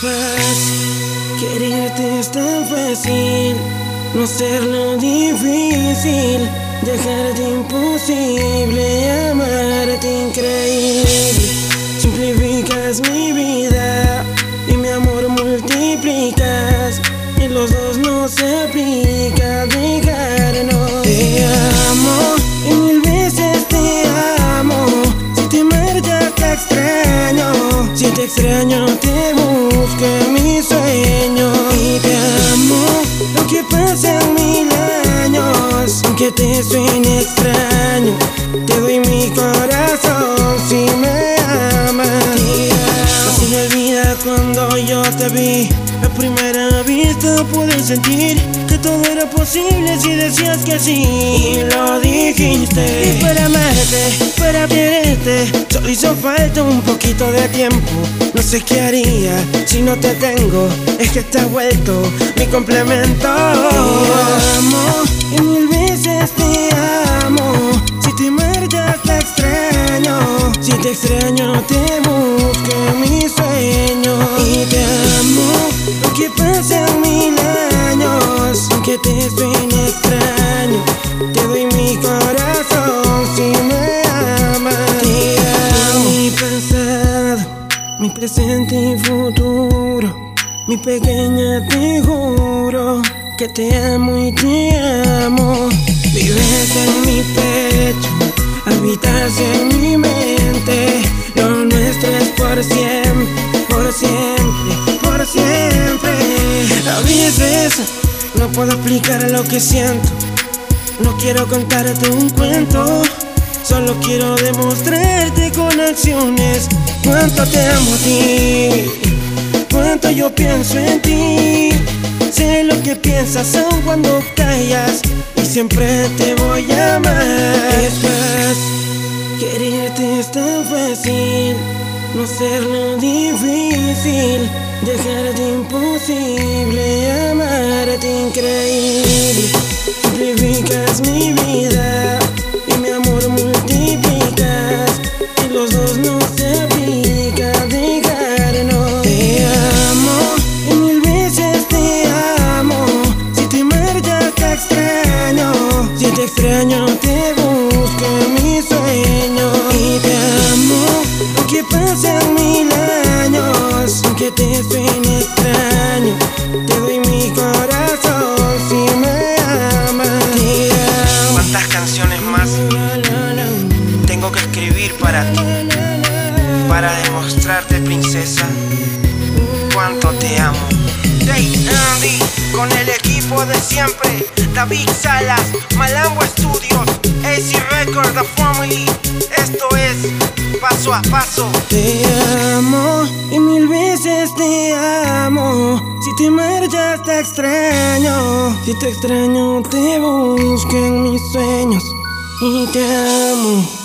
fácil, quererte es tan fácil, no hacerlo difícil, dejarte imposible, amarte increíble. Simplificas mi vida y mi amor multiplicas, y los dos no se aplica, dejarnos. Te amo y mil veces te amo, si te marchas te extraño, si te extraño aunque te suene extraño, te doy mi corazón si me amas. No me olvida cuando yo te vi, a primera vista pude sentir que todo era posible si decías que sí y lo dijiste. Y para amarte, para quererte, solo hizo falta un poquito de tiempo. No sé qué haría si no te tengo, es que estás vuelto mi complemento. Te amo te busco en mi sueño y te amo. Aunque pasen mil años, aunque te suene extraño, te doy mi corazón si me amas. Te amo. Mi pasado, mi presente y futuro, mi pequeña te juro que te amo y te amo. Vives en mi pecho, habitas en mi mente. Siempre, por siempre, por siempre. A veces no puedo explicar lo que siento. No quiero contarte un cuento. Solo quiero demostrarte con acciones cuánto te amo a ti, cuánto yo pienso en ti. Sé lo que piensas aun cuando callas y siempre te voy a amar. Es fácil, quererte es tan fácil, no hacerlo difícil, dejarte imposible, amarte increíble. Simplificas mi Aunque pasen mil años, aunque te suene extraño, te doy mi corazón si me amas. Te amo. ¿Cuántas canciones más tengo que escribir para ti? Para demostrarte, princesa, cuánto te amo. Day Andy, con el equipo de siempre. David Salas, Malambo Studios, AC Record, The Family. Esto es paso a paso. Te amo y mil veces te amo. Si te marchas te extraño. Si te extraño te busco en mis sueños y te amo.